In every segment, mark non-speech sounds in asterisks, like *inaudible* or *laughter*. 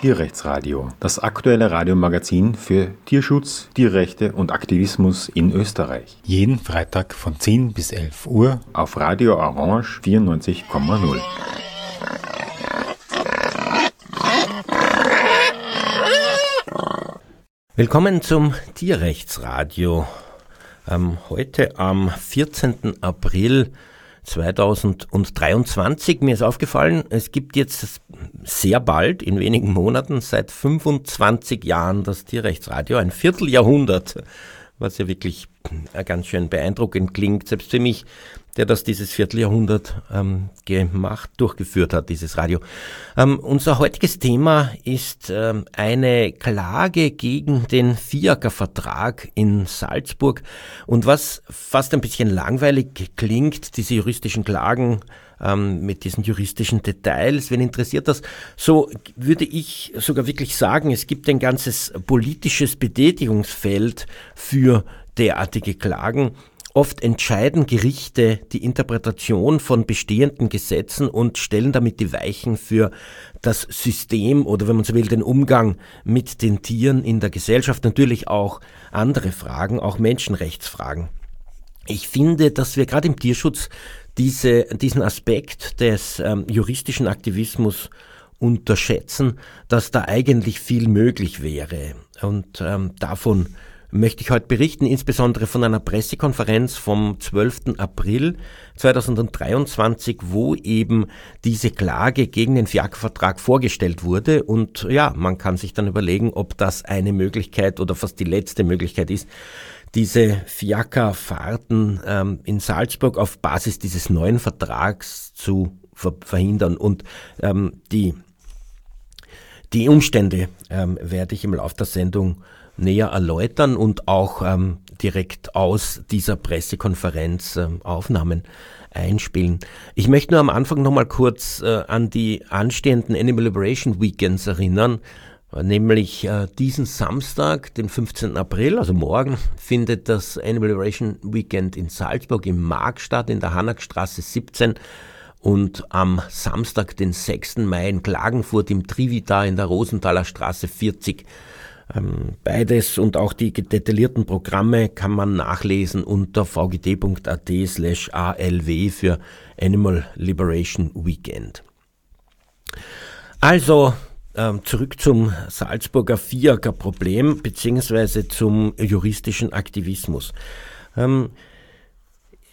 Tierrechtsradio, das aktuelle Radiomagazin für Tierschutz, Tierrechte und Aktivismus in Österreich. Jeden Freitag von 10 bis 11 Uhr auf Radio Orange 94,0. Willkommen zum Tierrechtsradio. Ähm, heute am 14. April 2023. Mir ist aufgefallen, es gibt jetzt sehr bald, in wenigen Monaten, seit 25 Jahren das Tierrechtsradio, ein Vierteljahrhundert, was ja wirklich ganz schön beeindruckend klingt, selbst für mich, der das dieses Vierteljahrhundert ähm, gemacht, durchgeführt hat, dieses Radio. Ähm, unser heutiges Thema ist ähm, eine Klage gegen den FIACA-Vertrag in Salzburg. Und was fast ein bisschen langweilig klingt, diese juristischen Klagen ähm, mit diesen juristischen Details, wenn interessiert das, so würde ich sogar wirklich sagen, es gibt ein ganzes politisches Betätigungsfeld für derartige Klagen. Oft entscheiden Gerichte die Interpretation von bestehenden Gesetzen und stellen damit die Weichen für das System oder wenn man so will, den Umgang mit den Tieren in der Gesellschaft. Natürlich auch andere Fragen, auch Menschenrechtsfragen. Ich finde, dass wir gerade im Tierschutz diese, diesen Aspekt des ähm, juristischen Aktivismus unterschätzen, dass da eigentlich viel möglich wäre. Und ähm, davon möchte ich heute berichten, insbesondere von einer Pressekonferenz vom 12. April 2023, wo eben diese Klage gegen den FIAC-Vertrag vorgestellt wurde. Und ja, man kann sich dann überlegen, ob das eine Möglichkeit oder fast die letzte Möglichkeit ist, diese FIACA-Fahrten ähm, in Salzburg auf Basis dieses neuen Vertrags zu ver verhindern. Und ähm, die, die Umstände ähm, werde ich im Laufe der Sendung näher erläutern und auch ähm, direkt aus dieser Pressekonferenz ähm, Aufnahmen einspielen. Ich möchte nur am Anfang nochmal kurz äh, an die anstehenden Animal Liberation Weekends erinnern. Nämlich äh, diesen Samstag, den 15. April, also morgen, findet das Animal Liberation Weekend in Salzburg im Markt statt, in der Hanackstraße 17. Und am Samstag, den 6. Mai in Klagenfurt im Trivita in der Rosenthaler Straße 40 ähm, beides und auch die detaillierten Programme kann man nachlesen unter vgt.at slash alw für Animal Liberation Weekend. Also ähm, zurück zum Salzburger Vierer Problem beziehungsweise zum juristischen Aktivismus. Ähm,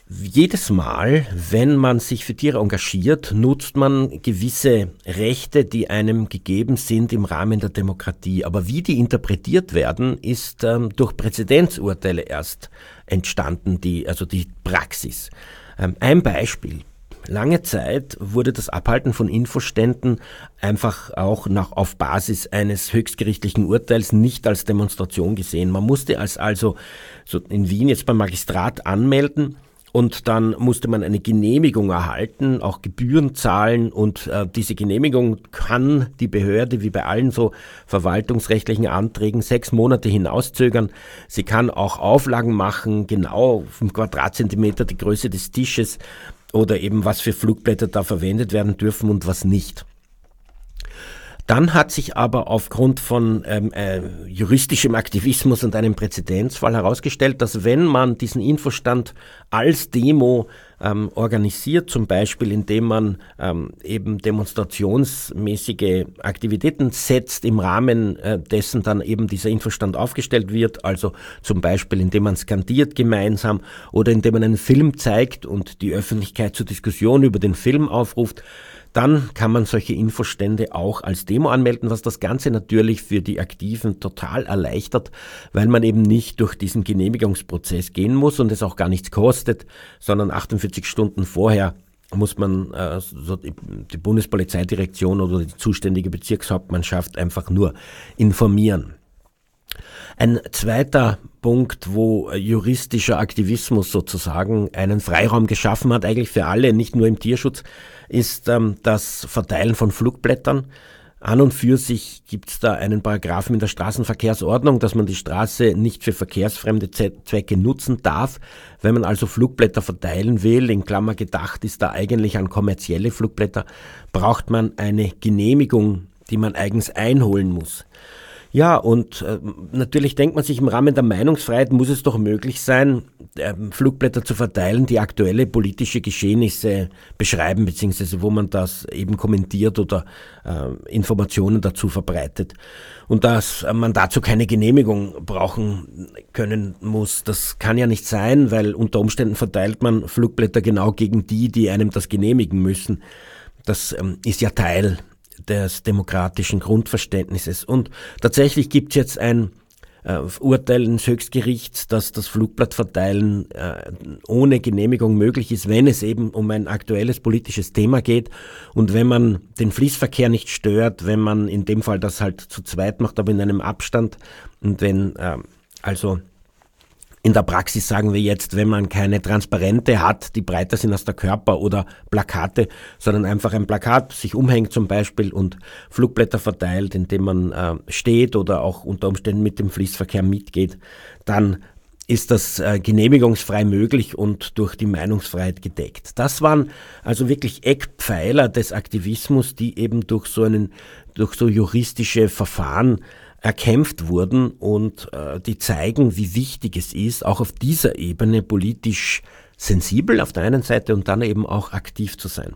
jedes Mal, wenn man sich für Tiere engagiert, nutzt man gewisse Rechte, die einem gegeben sind im Rahmen der Demokratie. Aber wie die interpretiert werden, ist ähm, durch Präzedenzurteile erst entstanden, die, also die Praxis. Ähm, ein Beispiel. Lange Zeit wurde das Abhalten von Infoständen einfach auch nach, auf Basis eines höchstgerichtlichen Urteils nicht als Demonstration gesehen. Man musste als also so in Wien jetzt beim Magistrat anmelden und dann musste man eine Genehmigung erhalten, auch Gebühren zahlen und äh, diese Genehmigung kann die Behörde wie bei allen so verwaltungsrechtlichen Anträgen sechs Monate hinauszögern. Sie kann auch Auflagen machen, genau dem Quadratzentimeter die Größe des Tisches oder eben was für Flugblätter da verwendet werden dürfen und was nicht. Dann hat sich aber aufgrund von ähm, äh, juristischem Aktivismus und einem Präzedenzfall herausgestellt, dass wenn man diesen Infostand als Demo ähm, organisiert, zum Beispiel indem man ähm, eben demonstrationsmäßige Aktivitäten setzt, im Rahmen äh, dessen dann eben dieser Infostand aufgestellt wird, also zum Beispiel indem man skandiert gemeinsam oder indem man einen Film zeigt und die Öffentlichkeit zur Diskussion über den Film aufruft, dann kann man solche Infostände auch als Demo anmelden, was das Ganze natürlich für die Aktiven total erleichtert, weil man eben nicht durch diesen Genehmigungsprozess gehen muss und es auch gar nichts kostet, sondern 48 Stunden vorher muss man äh, die Bundespolizeidirektion oder die zuständige Bezirkshauptmannschaft einfach nur informieren. Ein zweiter Punkt, wo juristischer Aktivismus sozusagen einen Freiraum geschaffen hat, eigentlich für alle, nicht nur im Tierschutz, ist ähm, das Verteilen von Flugblättern. An und für sich gibt es da einen Paragraphen in der Straßenverkehrsordnung, dass man die Straße nicht für verkehrsfremde Zwecke nutzen darf. Wenn man also Flugblätter verteilen will, in Klammer gedacht ist da eigentlich an kommerzielle Flugblätter, braucht man eine Genehmigung die man eigens einholen muss. Ja, und äh, natürlich denkt man sich, im Rahmen der Meinungsfreiheit muss es doch möglich sein, äh, Flugblätter zu verteilen, die aktuelle politische Geschehnisse beschreiben, beziehungsweise wo man das eben kommentiert oder äh, Informationen dazu verbreitet. Und dass man dazu keine Genehmigung brauchen können muss, das kann ja nicht sein, weil unter Umständen verteilt man Flugblätter genau gegen die, die einem das genehmigen müssen. Das ähm, ist ja Teil des demokratischen Grundverständnisses. Und tatsächlich gibt es jetzt ein äh, Urteil des Höchstgerichts, dass das Flugblattverteilen äh, ohne Genehmigung möglich ist, wenn es eben um ein aktuelles politisches Thema geht und wenn man den Fließverkehr nicht stört, wenn man in dem Fall das halt zu zweit macht, aber in einem Abstand und wenn äh, also in der Praxis sagen wir jetzt, wenn man keine Transparente hat, die breiter sind als der Körper oder Plakate, sondern einfach ein Plakat sich umhängt zum Beispiel und Flugblätter verteilt, indem man äh, steht oder auch unter Umständen mit dem Fließverkehr mitgeht, dann ist das äh, genehmigungsfrei möglich und durch die Meinungsfreiheit gedeckt. Das waren also wirklich Eckpfeiler des Aktivismus, die eben durch so einen, durch so juristische Verfahren erkämpft wurden und äh, die zeigen, wie wichtig es ist, auch auf dieser Ebene politisch sensibel auf der einen Seite und dann eben auch aktiv zu sein.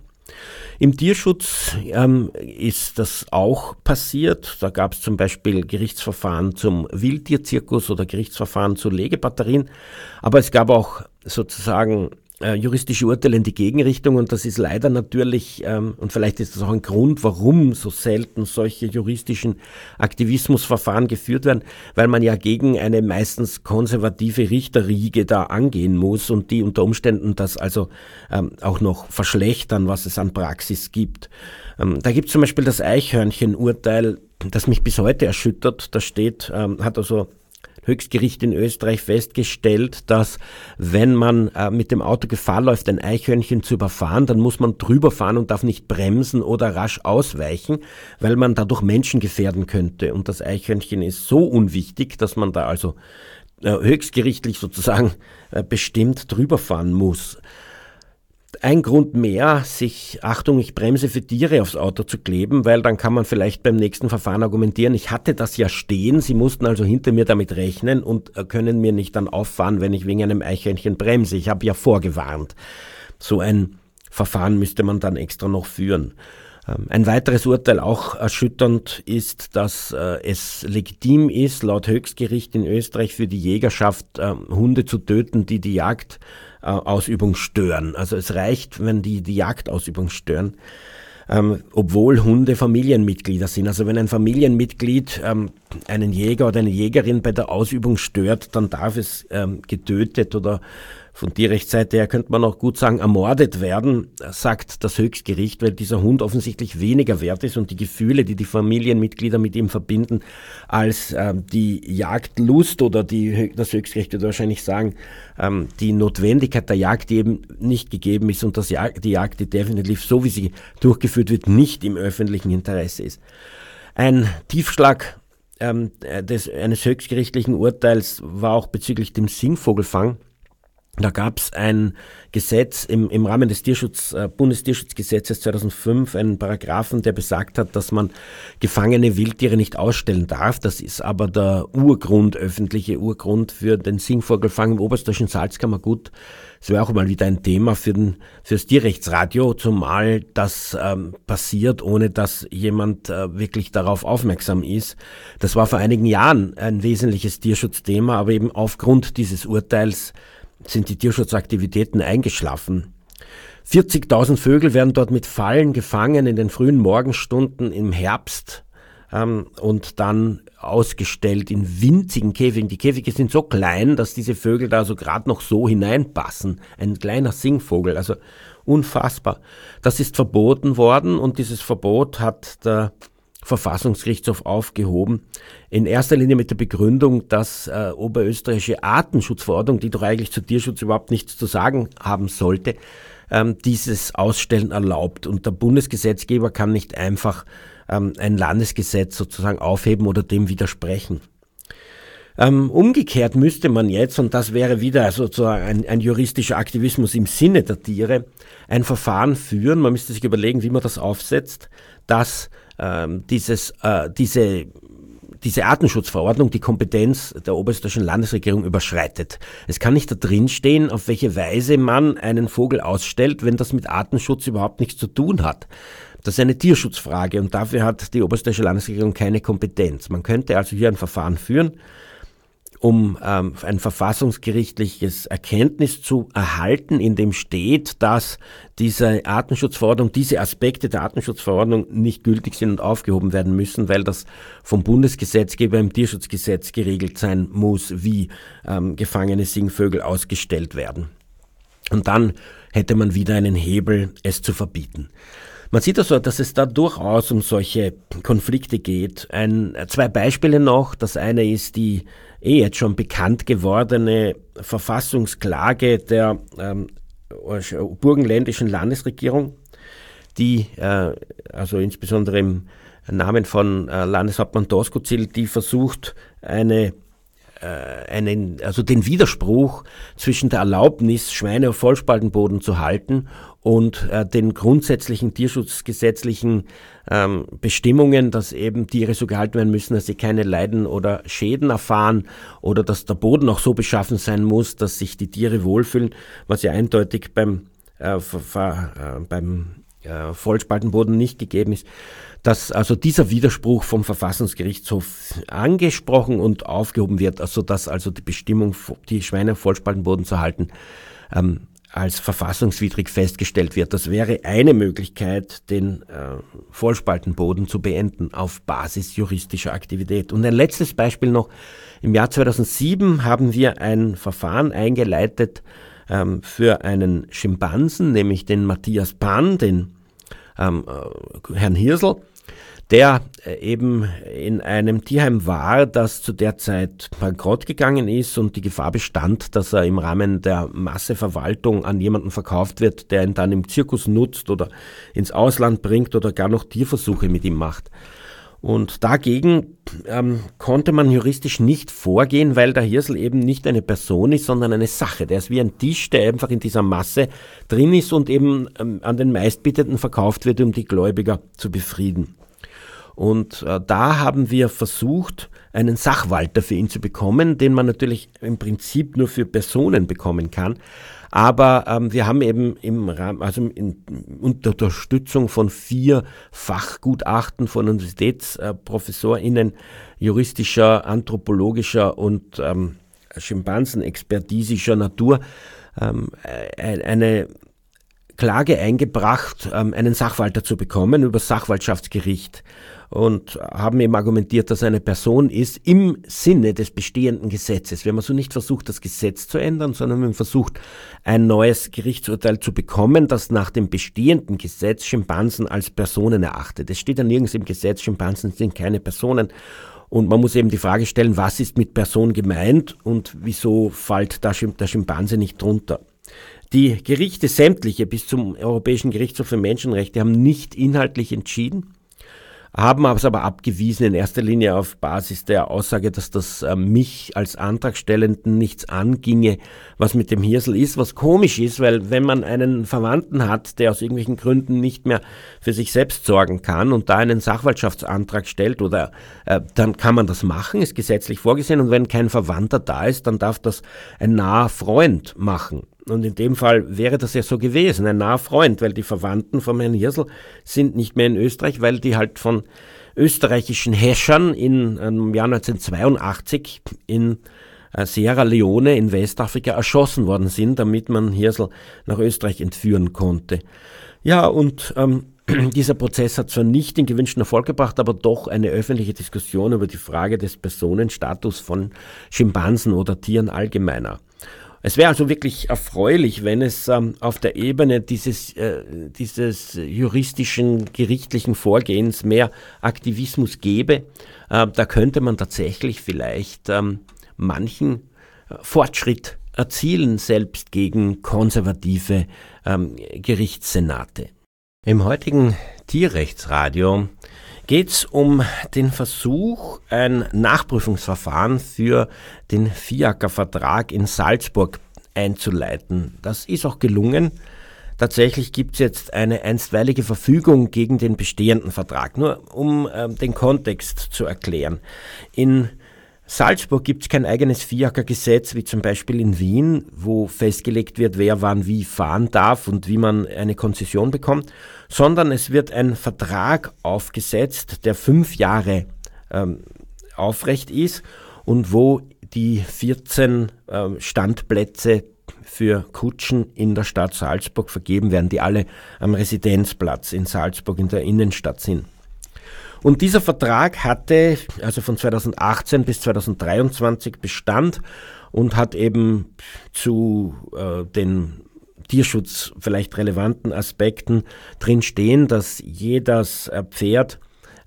Im Tierschutz ähm, ist das auch passiert. Da gab es zum Beispiel Gerichtsverfahren zum Wildtierzirkus oder Gerichtsverfahren zu Legebatterien. Aber es gab auch sozusagen äh, juristische Urteile in die Gegenrichtung und das ist leider natürlich, ähm, und vielleicht ist das auch ein Grund, warum so selten solche juristischen Aktivismusverfahren geführt werden, weil man ja gegen eine meistens konservative Richterriege da angehen muss und die unter Umständen das also ähm, auch noch verschlechtern, was es an Praxis gibt. Ähm, da gibt es zum Beispiel das Eichhörnchen-Urteil, das mich bis heute erschüttert. Da steht, ähm, hat also Höchstgericht in Österreich festgestellt, dass wenn man äh, mit dem Auto Gefahr läuft, ein Eichhörnchen zu überfahren, dann muss man drüber fahren und darf nicht bremsen oder rasch ausweichen, weil man dadurch Menschen gefährden könnte. Und das Eichhörnchen ist so unwichtig, dass man da also äh, höchstgerichtlich sozusagen äh, bestimmt drüber fahren muss ein Grund mehr, sich, Achtung, ich bremse für Tiere aufs Auto zu kleben, weil dann kann man vielleicht beim nächsten Verfahren argumentieren, ich hatte das ja stehen, sie mussten also hinter mir damit rechnen und äh, können mir nicht dann auffahren, wenn ich wegen einem Eichhörnchen bremse. Ich habe ja vorgewarnt. So ein Verfahren müsste man dann extra noch führen. Ähm, ein weiteres Urteil, auch erschütternd, ist, dass äh, es legitim ist, laut Höchstgericht in Österreich für die Jägerschaft äh, Hunde zu töten, die die Jagdausübung stören. Also es reicht, wenn die die Jagdausübung stören. Ähm, obwohl Hunde Familienmitglieder sind. Also wenn ein Familienmitglied ähm, einen Jäger oder eine Jägerin bei der Ausübung stört, dann darf es ähm, getötet oder von Tierrechtsseite her könnte man auch gut sagen, ermordet werden, sagt das Höchstgericht, weil dieser Hund offensichtlich weniger wert ist und die Gefühle, die die Familienmitglieder mit ihm verbinden, als äh, die Jagdlust oder die, das Höchstgericht würde wahrscheinlich sagen, ähm, die Notwendigkeit der Jagd, eben nicht gegeben ist und das Jag die Jagd, die definitiv so wie sie durchgeführt wird, nicht im öffentlichen Interesse ist. Ein Tiefschlag ähm, des, eines höchstgerichtlichen Urteils war auch bezüglich dem Singvogelfang. Da gab es ein Gesetz im, im Rahmen des Tierschutz, äh, Bundestierschutzgesetzes 2005, einen Paragraphen, der besagt hat, dass man gefangene Wildtiere nicht ausstellen darf. Das ist aber der Urgrund, öffentliche Urgrund für den Singvogelfang im Oberstdeutschen Salzkammergut. Das wäre auch mal wieder ein Thema für, den, für das Tierrechtsradio, zumal das ähm, passiert, ohne dass jemand äh, wirklich darauf aufmerksam ist. Das war vor einigen Jahren ein wesentliches Tierschutzthema, aber eben aufgrund dieses Urteils sind die Tierschutzaktivitäten eingeschlafen. 40.000 Vögel werden dort mit Fallen gefangen in den frühen Morgenstunden im Herbst ähm, und dann ausgestellt in winzigen Käfigen. Die Käfige sind so klein, dass diese Vögel da so gerade noch so hineinpassen. Ein kleiner Singvogel, also unfassbar. Das ist verboten worden und dieses Verbot hat der Verfassungsgerichtshof aufgehoben. In erster Linie mit der Begründung, dass äh, oberösterreichische Artenschutzverordnung, die doch eigentlich zu Tierschutz überhaupt nichts zu sagen haben sollte, ähm, dieses Ausstellen erlaubt. Und der Bundesgesetzgeber kann nicht einfach ähm, ein Landesgesetz sozusagen aufheben oder dem widersprechen. Ähm, umgekehrt müsste man jetzt, und das wäre wieder sozusagen ein, ein, juristischer Aktivismus im Sinne der Tiere, ein Verfahren führen, man müsste sich überlegen, wie man das aufsetzt, dass ähm, dieses, äh, diese diese Artenschutzverordnung die Kompetenz der oberösterreichischen Landesregierung überschreitet. Es kann nicht da drin stehen, auf welche Weise man einen Vogel ausstellt, wenn das mit Artenschutz überhaupt nichts zu tun hat. Das ist eine Tierschutzfrage und dafür hat die oberösterreichische Landesregierung keine Kompetenz. Man könnte also hier ein Verfahren führen, um ähm, ein verfassungsgerichtliches Erkenntnis zu erhalten, in dem steht, dass diese Artenschutzverordnung, diese Aspekte der Artenschutzverordnung nicht gültig sind und aufgehoben werden müssen, weil das vom Bundesgesetzgeber im Tierschutzgesetz geregelt sein muss, wie ähm, gefangene Singvögel ausgestellt werden. Und dann hätte man wieder einen Hebel, es zu verbieten. Man sieht also, dass es da durchaus um solche Konflikte geht. Ein, zwei Beispiele noch. Das eine ist die eh jetzt schon bekannt gewordene Verfassungsklage der ähm, burgenländischen Landesregierung, die äh, also insbesondere im Namen von äh, Landeshauptmann Doskozil, die versucht, eine äh, einen, also den Widerspruch zwischen der Erlaubnis, Schweine auf Vollspaltenboden zu halten und äh, den grundsätzlichen tierschutzgesetzlichen ähm, Bestimmungen, dass eben Tiere so gehalten werden müssen, dass sie keine Leiden oder Schäden erfahren oder dass der Boden auch so beschaffen sein muss, dass sich die Tiere wohlfühlen, was ja eindeutig beim, äh, äh, beim äh, Vollspaltenboden nicht gegeben ist. Dass also dieser Widerspruch vom Verfassungsgerichtshof angesprochen und aufgehoben wird, also dass also die Bestimmung, die Schweine auf Vollspaltenboden zu halten, ähm, als verfassungswidrig festgestellt wird. Das wäre eine Möglichkeit, den äh, Vollspaltenboden zu beenden auf Basis juristischer Aktivität. Und ein letztes Beispiel noch. Im Jahr 2007 haben wir ein Verfahren eingeleitet ähm, für einen Schimpansen, nämlich den Matthias Pan, den ähm, äh, Herrn Hirsel, der äh, eben in einem Tierheim war, das zu der Zeit bankrott gegangen ist und die Gefahr bestand, dass er im Rahmen der Masseverwaltung an jemanden verkauft wird, der ihn dann im Zirkus nutzt oder ins Ausland bringt oder gar noch Tierversuche mit ihm macht. Und dagegen ähm, konnte man juristisch nicht vorgehen, weil der Hirsel eben nicht eine Person ist, sondern eine Sache. Der ist wie ein Tisch, der einfach in dieser Masse drin ist und eben ähm, an den Meistbietenden verkauft wird, um die Gläubiger zu befrieden. Und äh, da haben wir versucht, einen Sachwalter für ihn zu bekommen, den man natürlich im Prinzip nur für Personen bekommen kann. Aber ähm, wir haben eben im Rahmen, also in, unter Unterstützung von vier Fachgutachten von UniversitätsprofessorInnen juristischer, anthropologischer und ähm, Schimpansenexpertisischer Natur ähm, eine Klage eingebracht, ähm, einen Sachwalter zu bekommen über Sachwaltschaftsgericht und haben eben argumentiert, dass eine Person ist im Sinne des bestehenden Gesetzes. Wir haben also nicht versucht, das Gesetz zu ändern, sondern wir haben versucht, ein neues Gerichtsurteil zu bekommen, das nach dem bestehenden Gesetz Schimpansen als Personen erachtet. Es steht ja nirgends im Gesetz, Schimpansen sind keine Personen. Und man muss eben die Frage stellen, was ist mit Person gemeint und wieso fällt da der Schimpanse nicht drunter? Die Gerichte sämtliche bis zum Europäischen Gerichtshof für Menschenrechte haben nicht inhaltlich entschieden haben es aber abgewiesen, in erster Linie auf Basis der Aussage, dass das äh, mich als Antragstellenden nichts anginge, was mit dem Hirsel ist, was komisch ist, weil wenn man einen Verwandten hat, der aus irgendwelchen Gründen nicht mehr für sich selbst sorgen kann und da einen Sachwaltschaftsantrag stellt, oder äh, dann kann man das machen, ist gesetzlich vorgesehen, und wenn kein Verwandter da ist, dann darf das ein naher Freund machen. Und in dem Fall wäre das ja so gewesen, ein naher Freund, weil die Verwandten von Herrn Hirsel sind nicht mehr in Österreich, weil die halt von österreichischen Häschern in, im Jahr 1982 in äh, Sierra Leone in Westafrika erschossen worden sind, damit man Hirsel nach Österreich entführen konnte. Ja, und ähm, *clears throat* dieser Prozess hat zwar nicht den gewünschten Erfolg gebracht, aber doch eine öffentliche Diskussion über die Frage des Personenstatus von Schimpansen oder Tieren allgemeiner. Es wäre also wirklich erfreulich, wenn es ähm, auf der Ebene dieses, äh, dieses juristischen, gerichtlichen Vorgehens mehr Aktivismus gäbe. Äh, da könnte man tatsächlich vielleicht ähm, manchen äh, Fortschritt erzielen, selbst gegen konservative ähm, Gerichtssenate. Im heutigen Tierrechtsradio geht es um den Versuch, ein Nachprüfungsverfahren für den FIACA-Vertrag in Salzburg einzuleiten. Das ist auch gelungen. tatsächlich gibt es jetzt eine einstweilige Verfügung gegen den bestehenden Vertrag. Nur um äh, den Kontext zu erklären. In Salzburg gibt es kein eigenes Viehjackergesetz, wie zum Beispiel in Wien, wo festgelegt wird, wer wann wie fahren darf und wie man eine Konzession bekommt, sondern es wird ein Vertrag aufgesetzt, der fünf Jahre ähm, aufrecht ist und wo die 14 ähm, Standplätze für Kutschen in der Stadt Salzburg vergeben werden, die alle am Residenzplatz in Salzburg in der Innenstadt sind. Und dieser Vertrag hatte also von 2018 bis 2023 Bestand und hat eben zu äh, den Tierschutz vielleicht relevanten Aspekten drin stehen, dass jedes äh, Pferd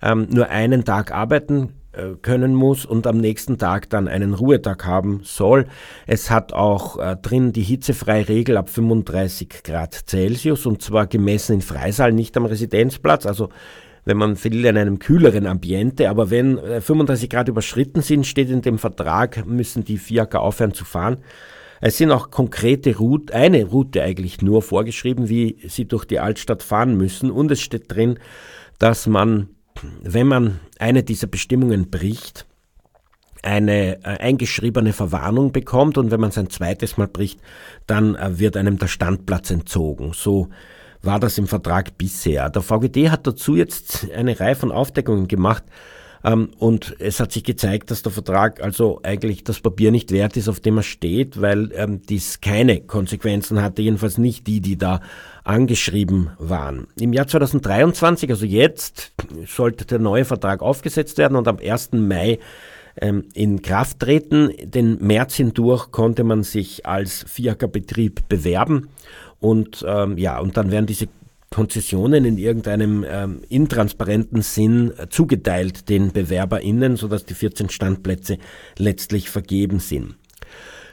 ähm, nur einen Tag arbeiten äh, können muss und am nächsten Tag dann einen Ruhetag haben soll. Es hat auch äh, drin die hitzefreie Regel ab 35 Grad Celsius und zwar gemessen in Freisaal, nicht am Residenzplatz. Also wenn man will, in einem kühleren Ambiente. Aber wenn 35 äh, Grad überschritten sind, steht in dem Vertrag, müssen die Fiaker aufhören zu fahren. Es sind auch konkrete Route, eine Route eigentlich nur vorgeschrieben, wie sie durch die Altstadt fahren müssen. Und es steht drin, dass man, wenn man eine dieser Bestimmungen bricht, eine äh, eingeschriebene Verwarnung bekommt und wenn man es ein zweites Mal bricht, dann äh, wird einem der Standplatz entzogen. So war das im Vertrag bisher. Der VGD hat dazu jetzt eine Reihe von Aufdeckungen gemacht und es hat sich gezeigt, dass der Vertrag also eigentlich das Papier nicht wert ist, auf dem er steht, weil ähm, dies keine Konsequenzen hatte, jedenfalls nicht die, die da angeschrieben waren. Im Jahr 2023, also jetzt, sollte der neue Vertrag aufgesetzt werden und am 1. Mai ähm, in Kraft treten. Den März hindurch konnte man sich als Fiaker-Betrieb bewerben und ähm, ja, und dann werden diese Konzessionen in irgendeinem ähm, intransparenten Sinn äh, zugeteilt den BewerberInnen, sodass die 14 Standplätze letztlich vergeben sind.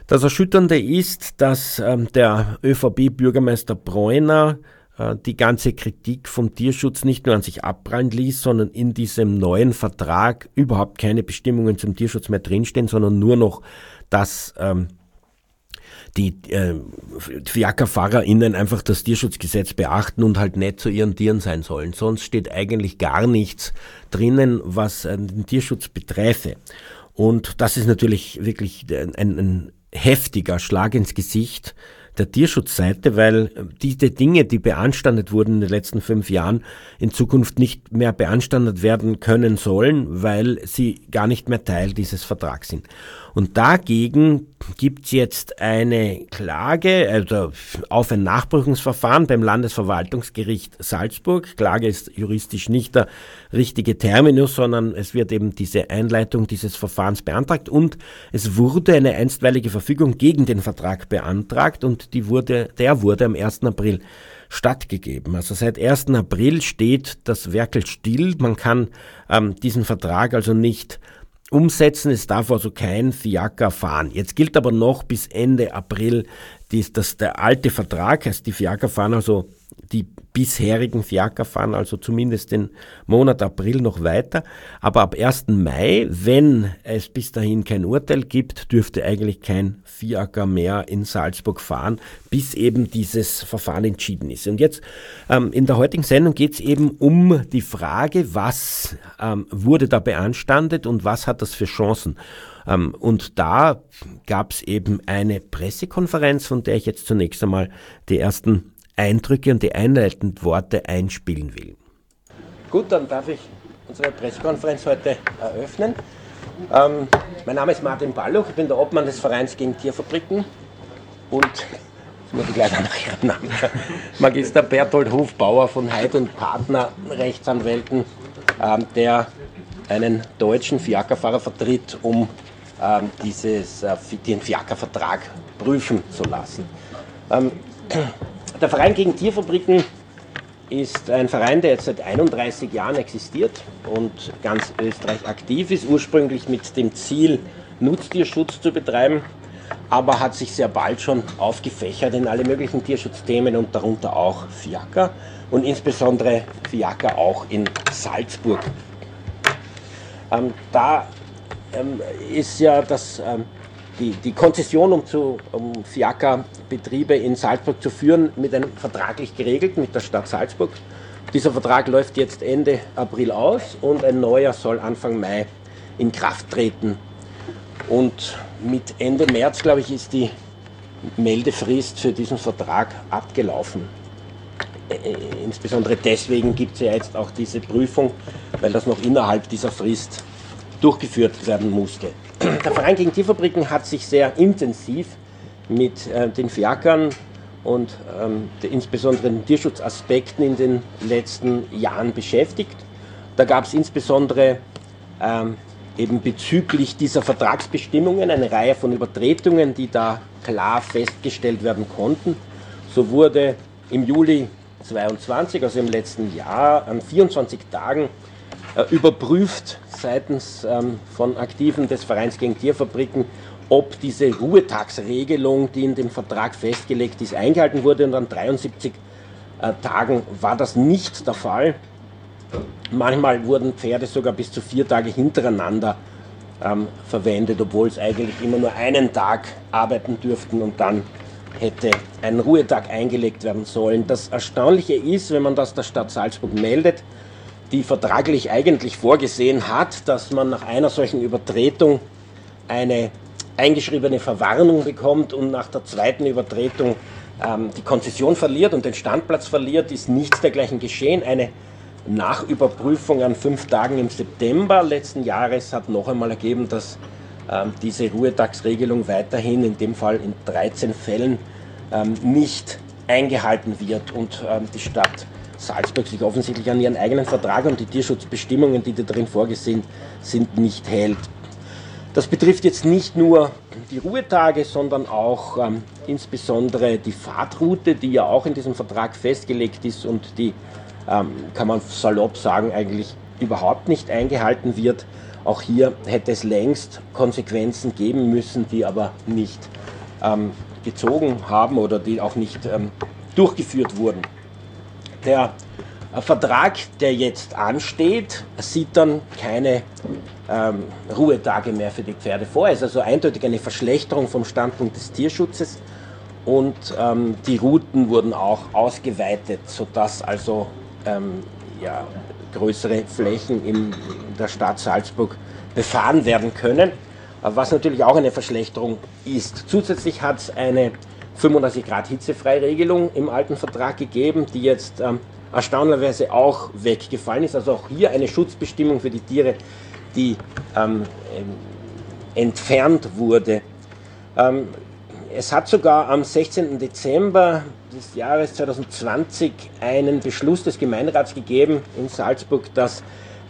Das Erschütternde ist, dass ähm, der ÖVP-Bürgermeister Breuner äh, die ganze Kritik vom Tierschutz nicht nur an sich abprallen ließ, sondern in diesem neuen Vertrag überhaupt keine Bestimmungen zum Tierschutz mehr drinstehen, sondern nur noch, dass ähm, die äh, FIACA-FahrerInnen einfach das Tierschutzgesetz beachten und halt nicht zu ihren Tieren sein sollen. Sonst steht eigentlich gar nichts drinnen, was äh, den Tierschutz beträfe. Und das ist natürlich wirklich ein, ein heftiger Schlag ins Gesicht der Tierschutzseite, weil diese Dinge, die beanstandet wurden in den letzten fünf Jahren, in Zukunft nicht mehr beanstandet werden können sollen, weil sie gar nicht mehr Teil dieses Vertrags sind. Und dagegen gibt es jetzt eine Klage also auf ein Nachprüfungsverfahren beim Landesverwaltungsgericht Salzburg. Klage ist juristisch nicht der richtige Terminus, sondern es wird eben diese Einleitung dieses Verfahrens beantragt und es wurde eine einstweilige Verfügung gegen den Vertrag beantragt und die wurde, der wurde am 1. April stattgegeben. Also seit 1. April steht das Werkel still. Man kann ähm, diesen Vertrag also nicht umsetzen. Es darf also kein Fiaker fahren. Jetzt gilt aber noch bis Ende April dies, das, der alte Vertrag, heißt die Fiaker fahren also die bisherigen Fiaker fahren also zumindest den Monat April noch weiter. Aber ab 1. Mai, wenn es bis dahin kein Urteil gibt, dürfte eigentlich kein Fiaker mehr in Salzburg fahren, bis eben dieses Verfahren entschieden ist. Und jetzt ähm, in der heutigen Sendung geht es eben um die Frage, was ähm, wurde da beanstandet und was hat das für Chancen. Ähm, und da gab es eben eine Pressekonferenz, von der ich jetzt zunächst einmal die ersten Eindrücke und die einleitenden Worte einspielen will. Gut, dann darf ich unsere Pressekonferenz heute eröffnen. Ähm, mein Name ist Martin Balluch, ich bin der Obmann des Vereins gegen Tierfabriken und muss ich gleich nach Ihrem Namen Magister Berthold Hofbauer von Heid und Partner Rechtsanwälten, ähm, der einen deutschen Fiakerfahrer vertritt, um ähm, dieses, äh, den Fiakervertrag prüfen zu lassen. Der Verein gegen Tierfabriken ist ein Verein, der jetzt seit 31 Jahren existiert und ganz Österreich aktiv ist, ursprünglich mit dem Ziel, Nutztierschutz zu betreiben, aber hat sich sehr bald schon aufgefächert in alle möglichen Tierschutzthemen und darunter auch Fiaker und insbesondere Fiaker auch in Salzburg. Ähm, da ähm, ist ja das ähm, die, die Konzession, um, zu, um Fiaker-Betriebe in Salzburg zu führen, mit einem vertraglich geregelt mit der Stadt Salzburg. Dieser Vertrag läuft jetzt Ende April aus und ein neuer soll Anfang Mai in Kraft treten. Und mit Ende März, glaube ich, ist die Meldefrist für diesen Vertrag abgelaufen. Äh, insbesondere deswegen gibt es ja jetzt auch diese Prüfung, weil das noch innerhalb dieser Frist durchgeführt werden musste. Der Verein gegen Tierfabriken hat sich sehr intensiv mit äh, den Fiakern und ähm, insbesondere den Tierschutzaspekten in den letzten Jahren beschäftigt. Da gab es insbesondere ähm, eben bezüglich dieser Vertragsbestimmungen eine Reihe von Übertretungen, die da klar festgestellt werden konnten. So wurde im Juli 22, also im letzten Jahr, an 24 Tagen überprüft seitens ähm, von Aktiven des Vereins gegen Tierfabriken, ob diese Ruhetagsregelung, die in dem Vertrag festgelegt ist, eingehalten wurde. Und an 73 äh, Tagen war das nicht der Fall. Manchmal wurden Pferde sogar bis zu vier Tage hintereinander ähm, verwendet, obwohl es eigentlich immer nur einen Tag arbeiten dürften und dann hätte ein Ruhetag eingelegt werden sollen. Das Erstaunliche ist, wenn man das der Stadt Salzburg meldet, die vertraglich eigentlich vorgesehen hat, dass man nach einer solchen Übertretung eine eingeschriebene Verwarnung bekommt und nach der zweiten Übertretung ähm, die Konzession verliert und den Standplatz verliert, ist nichts dergleichen geschehen. Eine Nachüberprüfung an fünf Tagen im September letzten Jahres hat noch einmal ergeben, dass ähm, diese Ruhetagsregelung weiterhin in dem Fall in 13 Fällen ähm, nicht eingehalten wird und ähm, die Stadt Salzburg sich offensichtlich an ihren eigenen Vertrag und die Tierschutzbestimmungen, die da drin vorgesehen sind, nicht hält. Das betrifft jetzt nicht nur die Ruhetage, sondern auch ähm, insbesondere die Fahrtroute, die ja auch in diesem Vertrag festgelegt ist und die, ähm, kann man salopp sagen, eigentlich überhaupt nicht eingehalten wird. Auch hier hätte es längst Konsequenzen geben müssen, die aber nicht ähm, gezogen haben oder die auch nicht ähm, durchgeführt wurden. Der Vertrag, der jetzt ansteht, sieht dann keine ähm, Ruhetage mehr für die Pferde vor. Es ist also eindeutig eine Verschlechterung vom Standpunkt des Tierschutzes und ähm, die Routen wurden auch ausgeweitet, sodass also ähm, ja, größere Flächen in der Stadt Salzburg befahren werden können, was natürlich auch eine Verschlechterung ist. Zusätzlich hat es eine 35 Grad Hitzefreiregelung im alten Vertrag gegeben, die jetzt ähm, erstaunlicherweise auch weggefallen ist. Also auch hier eine Schutzbestimmung für die Tiere, die ähm, entfernt wurde. Ähm, es hat sogar am 16. Dezember des Jahres 2020 einen Beschluss des Gemeinderats gegeben in Salzburg, dass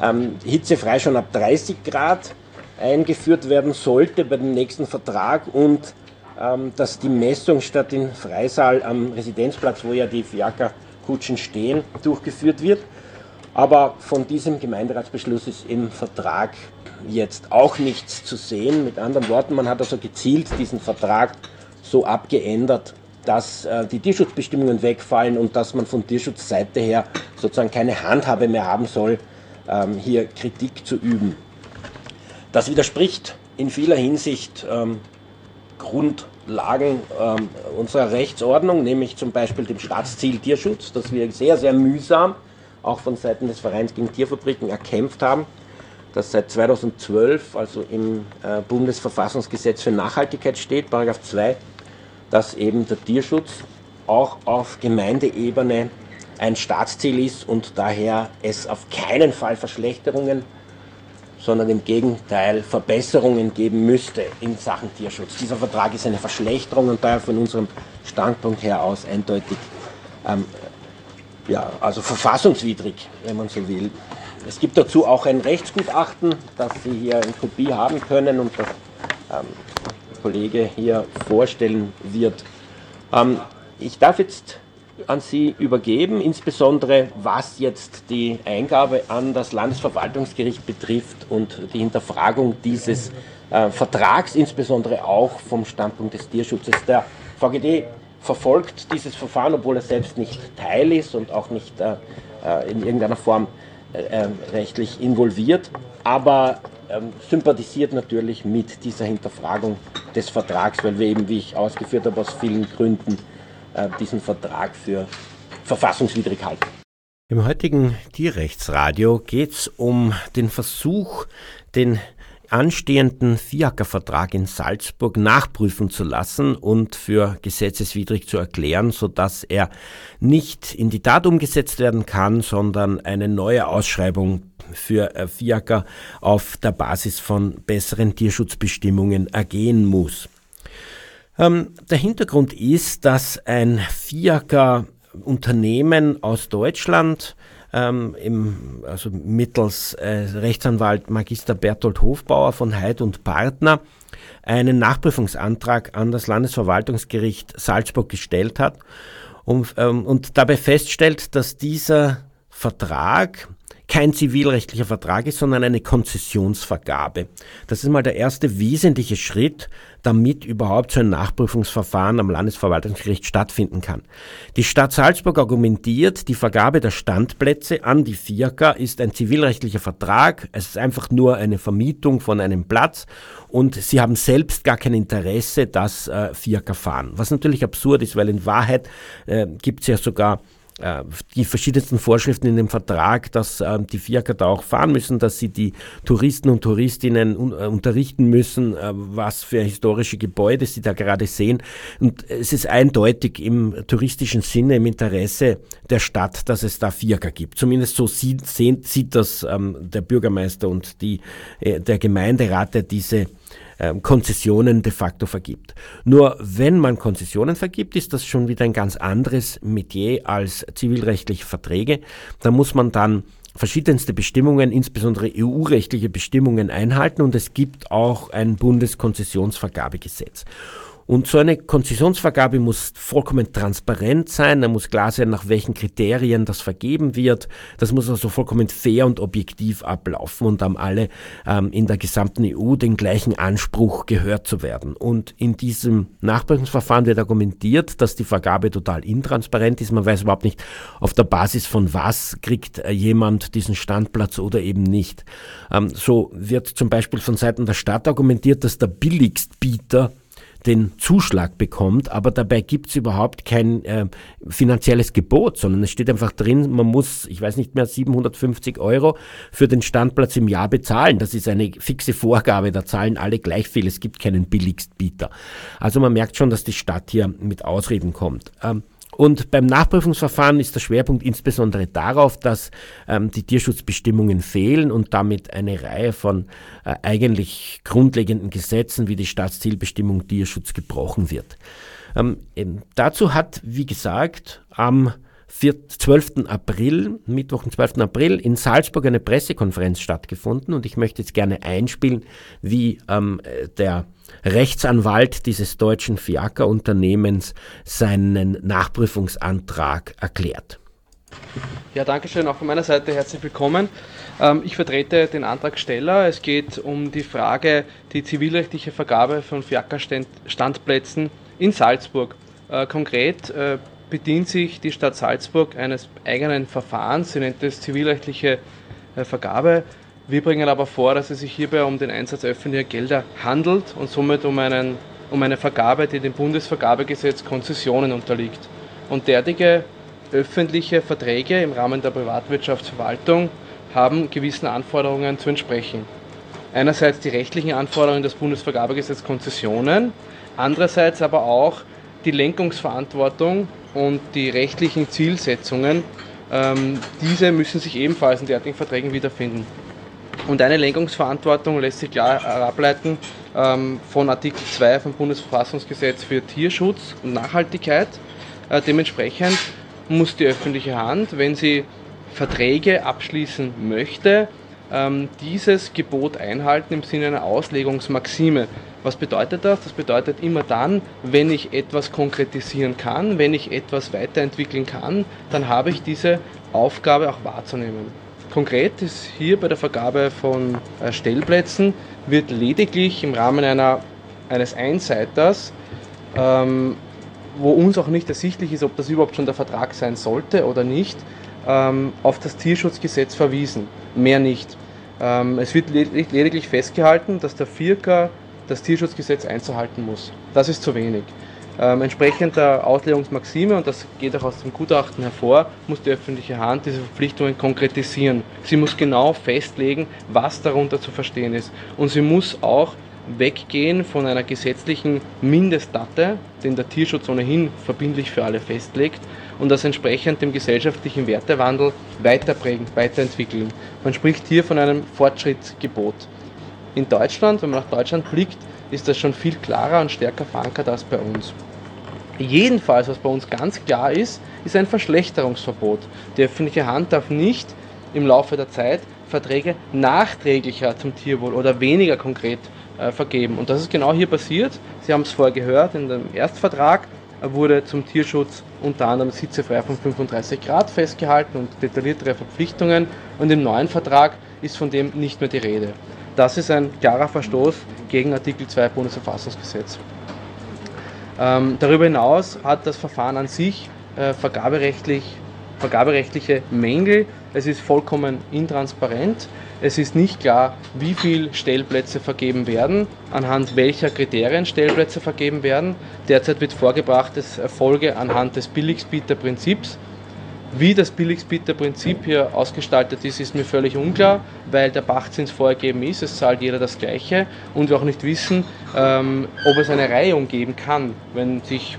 ähm, hitzefrei schon ab 30 Grad eingeführt werden sollte bei dem nächsten Vertrag und ähm, dass die Messung statt im Freisaal am Residenzplatz, wo ja die Fiaker-Kutschen stehen, durchgeführt wird. Aber von diesem Gemeinderatsbeschluss ist im Vertrag jetzt auch nichts zu sehen. Mit anderen Worten, man hat also gezielt diesen Vertrag so abgeändert, dass äh, die Tierschutzbestimmungen wegfallen und dass man von Tierschutzseite her sozusagen keine Handhabe mehr haben soll, ähm, hier Kritik zu üben. Das widerspricht in vieler Hinsicht ähm, Grundlagen ähm, unserer Rechtsordnung, nämlich zum Beispiel dem Staatsziel Tierschutz, das wir sehr, sehr mühsam auch von Seiten des Vereins gegen Tierfabriken erkämpft haben, das seit 2012 also im äh, Bundesverfassungsgesetz für Nachhaltigkeit steht, Paragraph 2, dass eben der Tierschutz auch auf Gemeindeebene ein Staatsziel ist und daher es auf keinen Fall Verschlechterungen sondern im Gegenteil Verbesserungen geben müsste in Sachen Tierschutz. Dieser Vertrag ist eine Verschlechterung und daher von unserem Standpunkt her aus eindeutig, ähm, ja, also verfassungswidrig, wenn man so will. Es gibt dazu auch ein Rechtsgutachten, das Sie hier in Kopie haben können und das ähm, der Kollege hier vorstellen wird. Ähm, ich darf jetzt an Sie übergeben, insbesondere was jetzt die Eingabe an das Landesverwaltungsgericht betrifft und die Hinterfragung dieses äh, Vertrags, insbesondere auch vom Standpunkt des Tierschutzes. Der VGD verfolgt dieses Verfahren, obwohl er selbst nicht Teil ist und auch nicht äh, äh in irgendeiner Form äh, äh, rechtlich involviert. Aber ähm, sympathisiert natürlich mit dieser Hinterfragung des Vertrags, weil wir eben, wie ich ausgeführt habe, aus vielen Gründen diesen Vertrag für verfassungswidrig halten. Im heutigen Tierrechtsradio geht es um den Versuch, den anstehenden FIACA-Vertrag in Salzburg nachprüfen zu lassen und für gesetzeswidrig zu erklären, sodass er nicht in die Tat umgesetzt werden kann, sondern eine neue Ausschreibung für äh, FIACA auf der Basis von besseren Tierschutzbestimmungen ergehen muss. Ähm, der Hintergrund ist, dass ein FIACA Unternehmen aus Deutschland ähm, im, also mittels äh, Rechtsanwalt Magister Berthold Hofbauer von Heid und Partner einen Nachprüfungsantrag an das Landesverwaltungsgericht Salzburg gestellt hat und, ähm, und dabei feststellt, dass dieser Vertrag kein zivilrechtlicher Vertrag ist, sondern eine Konzessionsvergabe. Das ist mal der erste wesentliche Schritt, damit überhaupt so ein Nachprüfungsverfahren am Landesverwaltungsgericht stattfinden kann. Die Stadt Salzburg argumentiert, die Vergabe der Standplätze an die FIACA ist ein zivilrechtlicher Vertrag, es ist einfach nur eine Vermietung von einem Platz und sie haben selbst gar kein Interesse, dass äh, FIACA fahren. Was natürlich absurd ist, weil in Wahrheit äh, gibt es ja sogar die verschiedensten Vorschriften in dem Vertrag, dass äh, die FIACA da auch fahren müssen, dass sie die Touristen und Touristinnen äh, unterrichten müssen, äh, was für historische Gebäude sie da gerade sehen. Und es ist eindeutig im touristischen Sinne, im Interesse der Stadt, dass es da FIACA gibt. Zumindest so sieht, sieht das ähm, der Bürgermeister und die, äh, der Gemeinderat, der diese ähm, Konzessionen de facto vergibt. Nur wenn man Konzessionen vergibt, ist das schon wieder ein ganz anderes Metier als zivilrechtliche Verträge. Da muss man dann verschiedenste Bestimmungen, insbesondere EU-rechtliche Bestimmungen einhalten und es gibt auch ein Bundeskonzessionsvergabegesetz. Und so eine Konzessionsvergabe muss vollkommen transparent sein, da muss klar sein, nach welchen Kriterien das vergeben wird. Das muss also vollkommen fair und objektiv ablaufen und haben alle ähm, in der gesamten EU den gleichen Anspruch gehört zu werden. Und in diesem Nachprüfungsverfahren wird argumentiert, dass die Vergabe total intransparent ist. Man weiß überhaupt nicht, auf der Basis von was kriegt äh, jemand diesen Standplatz oder eben nicht. Ähm, so wird zum Beispiel von Seiten der Stadt argumentiert, dass der Billigstbieter den Zuschlag bekommt, aber dabei gibt es überhaupt kein äh, finanzielles Gebot, sondern es steht einfach drin, man muss, ich weiß nicht mehr, 750 Euro für den Standplatz im Jahr bezahlen. Das ist eine fixe Vorgabe, da zahlen alle gleich viel, es gibt keinen Billigstbieter. Also man merkt schon, dass die Stadt hier mit Ausreden kommt. Ähm, und beim Nachprüfungsverfahren ist der Schwerpunkt insbesondere darauf, dass ähm, die Tierschutzbestimmungen fehlen und damit eine Reihe von äh, eigentlich grundlegenden Gesetzen wie die Staatszielbestimmung Tierschutz gebrochen wird. Ähm, dazu hat, wie gesagt, am 12. April, Mittwoch, den 12. April, in Salzburg eine Pressekonferenz stattgefunden und ich möchte jetzt gerne einspielen, wie ähm, der Rechtsanwalt dieses deutschen Fiaker-Unternehmens seinen Nachprüfungsantrag erklärt. Ja, danke schön. Auch von meiner Seite herzlich willkommen. Ähm, ich vertrete den Antragsteller. Es geht um die Frage, die zivilrechtliche Vergabe von Fiaker-Standplätzen in Salzburg. Äh, konkret äh, bedient sich die Stadt Salzburg eines eigenen Verfahrens. Sie nennt es zivilrechtliche äh, Vergabe. Wir bringen aber vor, dass es sich hierbei um den Einsatz öffentlicher Gelder handelt und somit um, einen, um eine Vergabe, die dem Bundesvergabegesetz Konzessionen unterliegt. Und derartige öffentliche Verträge im Rahmen der Privatwirtschaftsverwaltung haben gewissen Anforderungen zu entsprechen. Einerseits die rechtlichen Anforderungen des Bundesvergabegesetzes Konzessionen, andererseits aber auch die Lenkungsverantwortung und die rechtlichen Zielsetzungen. Ähm, diese müssen sich ebenfalls in derartigen Verträgen wiederfinden. Und eine Lenkungsverantwortung lässt sich klar ableiten ähm, von Artikel 2 vom Bundesverfassungsgesetz für Tierschutz und Nachhaltigkeit. Äh, dementsprechend muss die öffentliche Hand, wenn sie Verträge abschließen möchte, ähm, dieses Gebot einhalten im Sinne einer Auslegungsmaxime. Was bedeutet das? Das bedeutet immer dann, wenn ich etwas konkretisieren kann, wenn ich etwas weiterentwickeln kann, dann habe ich diese Aufgabe auch wahrzunehmen. Konkret ist hier bei der Vergabe von äh, Stellplätzen wird lediglich im Rahmen einer, eines Einseiters, ähm, wo uns auch nicht ersichtlich ist, ob das überhaupt schon der Vertrag sein sollte oder nicht, ähm, auf das Tierschutzgesetz verwiesen. Mehr nicht. Ähm, es wird lediglich festgehalten, dass der Vierker das Tierschutzgesetz einzuhalten muss. Das ist zu wenig. Ähm, entsprechend der Auslegungsmaxime, und das geht auch aus dem Gutachten hervor, muss die öffentliche Hand diese Verpflichtungen konkretisieren. Sie muss genau festlegen, was darunter zu verstehen ist. Und sie muss auch weggehen von einer gesetzlichen Mindestlatte, den der Tierschutz ohnehin verbindlich für alle festlegt, und das entsprechend dem gesellschaftlichen Wertewandel weiterprägen, weiterentwickeln. Man spricht hier von einem Fortschrittsgebot. In Deutschland, wenn man nach Deutschland blickt, ist das schon viel klarer und stärker verankert als bei uns. Jedenfalls, was bei uns ganz klar ist, ist ein Verschlechterungsverbot. Die öffentliche Hand darf nicht im Laufe der Zeit Verträge nachträglicher zum Tierwohl oder weniger konkret äh, vergeben. Und das ist genau hier passiert. Sie haben es vorher gehört, in dem Erstvertrag wurde zum Tierschutz unter anderem sitzefrei von 35 Grad festgehalten und detailliertere Verpflichtungen. Und im neuen Vertrag ist von dem nicht mehr die Rede. Das ist ein klarer Verstoß gegen Artikel 2 Bundesverfassungsgesetz. Ähm, darüber hinaus hat das Verfahren an sich äh, vergaberechtlich, vergaberechtliche Mängel. Es ist vollkommen intransparent. Es ist nicht klar, wie viele Stellplätze vergeben werden, anhand welcher Kriterien Stellplätze vergeben werden. Derzeit wird vorgebracht, es erfolge anhand des Billigsbieterprinzips. Wie das Billigsbieterprinzip hier ausgestaltet ist, ist mir völlig unklar, weil der Pachtzins vorgegeben ist, es zahlt jeder das Gleiche und wir auch nicht wissen, ähm, ob es eine Reihung geben kann. Wenn sich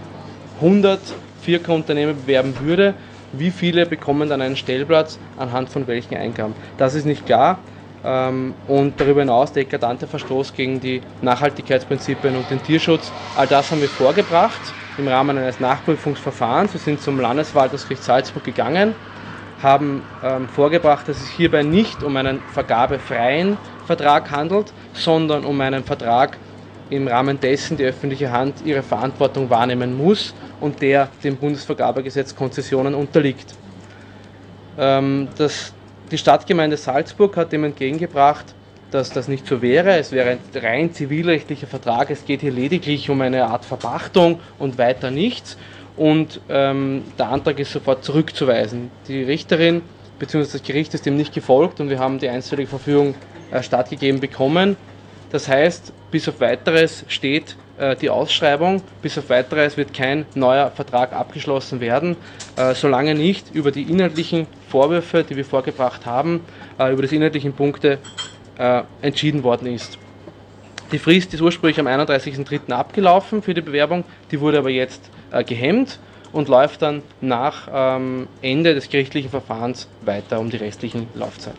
100 Firka-Unternehmen bewerben würde, wie viele bekommen dann einen Stellplatz, anhand von welchen Eingaben. Das ist nicht klar. Ähm, und darüber hinaus der eklatante Verstoß gegen die Nachhaltigkeitsprinzipien und den Tierschutz. All das haben wir vorgebracht im Rahmen eines Nachprüfungsverfahrens. Wir sind zum Landesverwaltungsgericht Salzburg gegangen, haben ähm, vorgebracht, dass es hierbei nicht um einen vergabefreien Vertrag handelt, sondern um einen Vertrag, im Rahmen dessen die öffentliche Hand ihre Verantwortung wahrnehmen muss und der dem Bundesvergabegesetz Konzessionen unterliegt. Ähm, das, die Stadtgemeinde Salzburg hat dem entgegengebracht, dass das nicht so wäre. Es wäre ein rein zivilrechtlicher Vertrag. Es geht hier lediglich um eine Art Verpachtung und weiter nichts. Und ähm, der Antrag ist sofort zurückzuweisen. Die Richterin bzw. das Gericht ist dem nicht gefolgt und wir haben die einstweilige Verfügung äh, stattgegeben bekommen. Das heißt, bis auf weiteres steht äh, die Ausschreibung, bis auf weiteres wird kein neuer Vertrag abgeschlossen werden, äh, solange nicht über die inhaltlichen Vorwürfe, die wir vorgebracht haben, äh, über die inhaltlichen Punkte entschieden worden ist. Die Frist ist ursprünglich am 31.03. abgelaufen für die Bewerbung, die wurde aber jetzt gehemmt und läuft dann nach ähm, Ende des gerichtlichen Verfahrens weiter um die restlichen Laufzeit.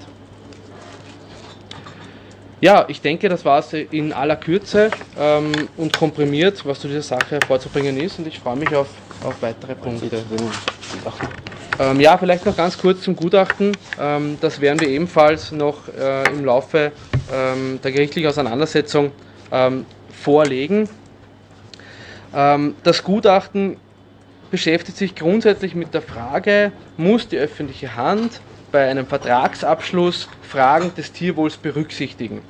Ja, ich denke, das war es in aller Kürze ähm, und komprimiert, was zu dieser Sache vorzubringen ist und ich freue mich auf, auf weitere Punkte. Ähm, ja, vielleicht noch ganz kurz zum Gutachten. Ähm, das werden wir ebenfalls noch äh, im Laufe ähm, der gerichtlichen Auseinandersetzung ähm, vorlegen. Ähm, das Gutachten beschäftigt sich grundsätzlich mit der Frage, muss die öffentliche Hand bei einem Vertragsabschluss Fragen des Tierwohls berücksichtigen.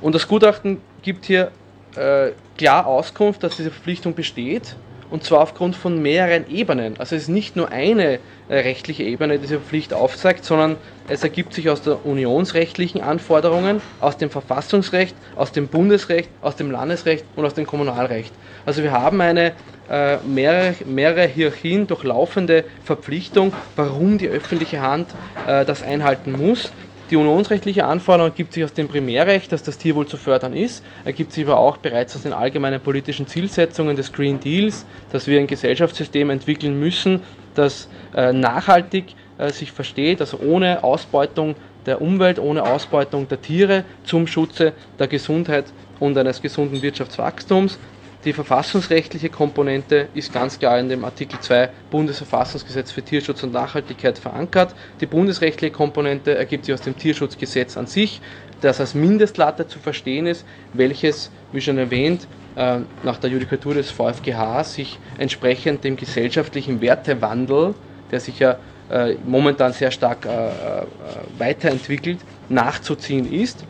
Und das Gutachten gibt hier äh, klar Auskunft, dass diese Verpflichtung besteht, und zwar aufgrund von mehreren Ebenen. Also es ist nicht nur eine äh, rechtliche Ebene, die diese Pflicht aufzeigt, sondern es ergibt sich aus der unionsrechtlichen Anforderungen, aus dem Verfassungsrecht, aus dem Bundesrecht, aus dem Landesrecht und aus dem Kommunalrecht. Also wir haben eine äh, mehrere, mehrere Hierarchien durchlaufende Verpflichtung, warum die öffentliche Hand äh, das einhalten muss. Die unionsrechtliche Anforderung ergibt sich aus dem Primärrecht, dass das Tierwohl zu fördern ist, ergibt sich aber auch bereits aus den allgemeinen politischen Zielsetzungen des Green Deals, dass wir ein Gesellschaftssystem entwickeln müssen, das äh, nachhaltig äh, sich versteht, also ohne Ausbeutung der Umwelt, ohne Ausbeutung der Tiere zum Schutze der Gesundheit und eines gesunden Wirtschaftswachstums. Die verfassungsrechtliche Komponente ist ganz klar in dem Artikel 2 Bundesverfassungsgesetz für Tierschutz und Nachhaltigkeit verankert. Die bundesrechtliche Komponente ergibt sich aus dem Tierschutzgesetz an sich, das als Mindestlatte zu verstehen ist, welches, wie schon erwähnt, äh, nach der Judikatur des VfGH sich entsprechend dem gesellschaftlichen Wertewandel, der sich ja äh, momentan sehr stark äh, weiterentwickelt, nachzuziehen ist.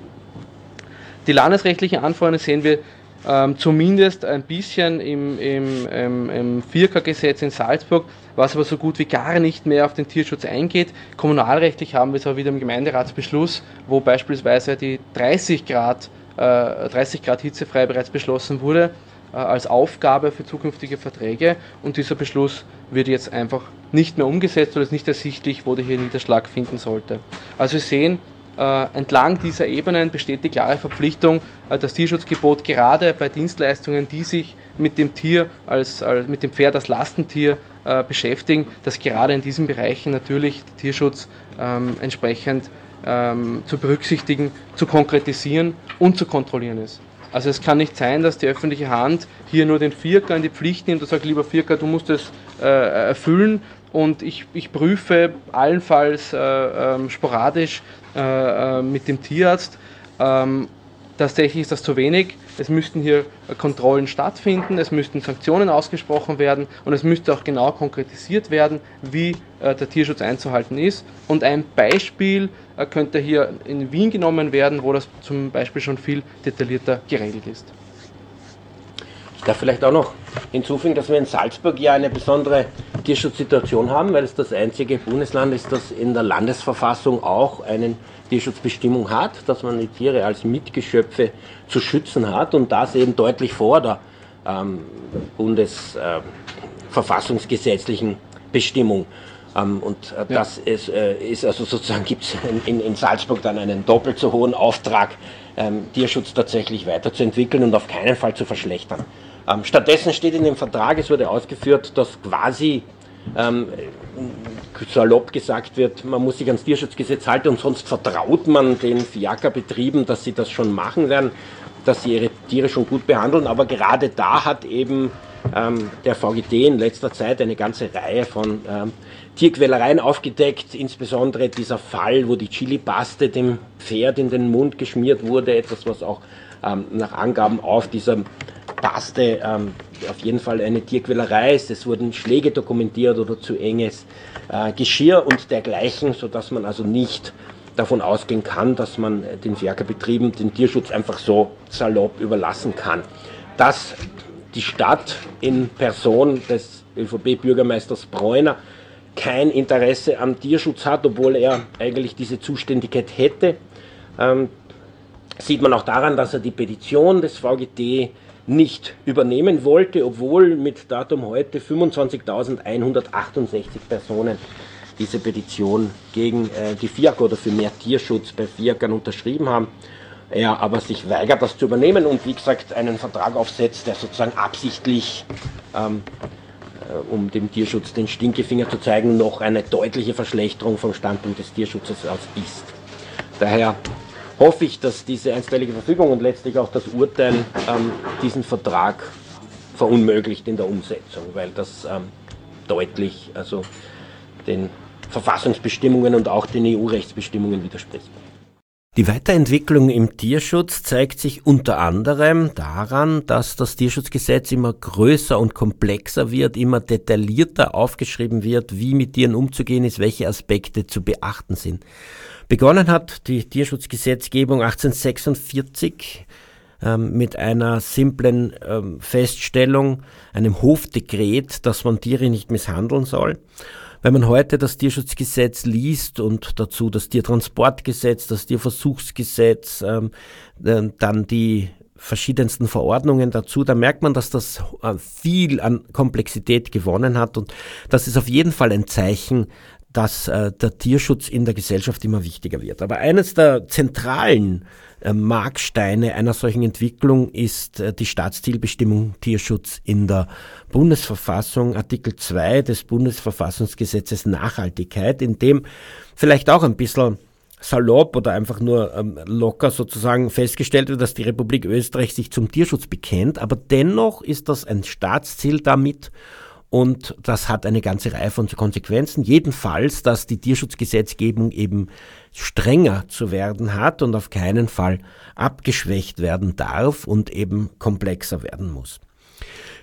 Die landesrechtlichen Anforderungen sehen wir ähm, zumindest ein bisschen im, im, im, im 4K-Gesetz in Salzburg, was aber so gut wie gar nicht mehr auf den Tierschutz eingeht. Kommunalrechtlich haben wir es aber wieder im Gemeinderatsbeschluss, wo beispielsweise die 30 Grad, äh, 30 Grad hitzefrei bereits beschlossen wurde, äh, als Aufgabe für zukünftige Verträge und dieser Beschluss wird jetzt einfach nicht mehr umgesetzt oder ist nicht ersichtlich, wo der hier Niederschlag finden sollte. Also wir sehen, entlang dieser Ebenen besteht die klare Verpflichtung, äh, das Tierschutzgebot gerade bei Dienstleistungen, die sich mit dem Tier als, als mit dem Pferd als Lastentier äh, beschäftigen, dass gerade in diesen Bereichen natürlich der Tierschutz ähm, entsprechend ähm, zu berücksichtigen, zu konkretisieren und zu kontrollieren ist. Also es kann nicht sein, dass die öffentliche Hand hier nur den Vierker in die Pflicht nimmt und sagt, lieber Vierker, du musst es äh, erfüllen und ich, ich prüfe allenfalls äh, ähm, sporadisch äh, äh, mit dem Tierarzt. Ähm, tatsächlich ist das zu wenig. Es müssten hier Kontrollen stattfinden, es müssten Sanktionen ausgesprochen werden und es müsste auch genau konkretisiert werden, wie äh, der Tierschutz einzuhalten ist. Und ein Beispiel äh, könnte hier in Wien genommen werden, wo das zum Beispiel schon viel detaillierter geregelt ist. Ich darf vielleicht auch noch hinzufügen, dass wir in Salzburg ja eine besondere Tierschutzsituation haben, weil es das einzige Bundesland ist, das in der Landesverfassung auch eine Tierschutzbestimmung hat, dass man die Tiere als Mitgeschöpfe zu schützen hat und das eben deutlich vor der ähm, bundesverfassungsgesetzlichen äh, Bestimmung. Ähm, und äh, das ist, äh, ist, also sozusagen gibt es in, in, Salzburg dann einen doppelt so hohen Auftrag, ähm, Tierschutz tatsächlich weiterzuentwickeln und auf keinen Fall zu verschlechtern. Ähm, stattdessen steht in dem Vertrag, es wurde ausgeführt, dass quasi ähm, salopp gesagt wird, man muss sich ans Tierschutzgesetz halten und sonst vertraut man den Fiakerbetrieben, dass sie das schon machen werden, dass sie ihre Tiere schon gut behandeln. Aber gerade da hat eben ähm, der VGT in letzter Zeit eine ganze Reihe von ähm, Tierquälereien aufgedeckt, insbesondere dieser Fall, wo die Chili-Paste dem Pferd in den Mund geschmiert wurde, etwas, was auch ähm, nach Angaben auf dieser Paste ähm, auf jeden Fall eine Tierquälerei ist. Es wurden Schläge dokumentiert oder zu enges äh, Geschirr und dergleichen, sodass man also nicht davon ausgehen kann, dass man den Ferkerbetrieben den Tierschutz einfach so salopp überlassen kann. Dass die Stadt in Person des ÖVP-Bürgermeisters Bräuner kein Interesse am Tierschutz hat, obwohl er eigentlich diese Zuständigkeit hätte, ähm, sieht man auch daran, dass er die Petition des VGT nicht übernehmen wollte, obwohl mit Datum heute 25.168 Personen diese Petition gegen äh, die FIAC oder für mehr Tierschutz bei FIACern unterschrieben haben. Er aber sich weigert, das zu übernehmen und wie gesagt einen Vertrag aufsetzt, der sozusagen absichtlich, ähm, äh, um dem Tierschutz den Stinkefinger zu zeigen, noch eine deutliche Verschlechterung vom Standpunkt des Tierschutzes aus ist. Daher hoffe ich, dass diese einstweilige Verfügung und letztlich auch das Urteil ähm, diesen Vertrag verunmöglicht in der Umsetzung, weil das ähm, deutlich also den Verfassungsbestimmungen und auch den EU-Rechtsbestimmungen widerspricht. Die Weiterentwicklung im Tierschutz zeigt sich unter anderem daran, dass das Tierschutzgesetz immer größer und komplexer wird, immer detaillierter aufgeschrieben wird, wie mit Tieren umzugehen ist, welche Aspekte zu beachten sind. Begonnen hat die Tierschutzgesetzgebung 1846 ähm, mit einer simplen ähm, Feststellung, einem Hofdekret, dass man Tiere nicht misshandeln soll. Wenn man heute das Tierschutzgesetz liest und dazu das Tiertransportgesetz, das Tierversuchsgesetz, ähm, dann die verschiedensten Verordnungen dazu, da merkt man, dass das äh, viel an Komplexität gewonnen hat und das ist auf jeden Fall ein Zeichen dass äh, der Tierschutz in der Gesellschaft immer wichtiger wird. Aber eines der zentralen äh, Marksteine einer solchen Entwicklung ist äh, die Staatszielbestimmung Tierschutz in der Bundesverfassung, Artikel 2 des Bundesverfassungsgesetzes Nachhaltigkeit, in dem vielleicht auch ein bisschen salopp oder einfach nur ähm, locker sozusagen festgestellt wird, dass die Republik Österreich sich zum Tierschutz bekennt, aber dennoch ist das ein Staatsziel damit und das hat eine ganze Reihe von Konsequenzen. Jedenfalls, dass die Tierschutzgesetzgebung eben strenger zu werden hat und auf keinen Fall abgeschwächt werden darf und eben komplexer werden muss.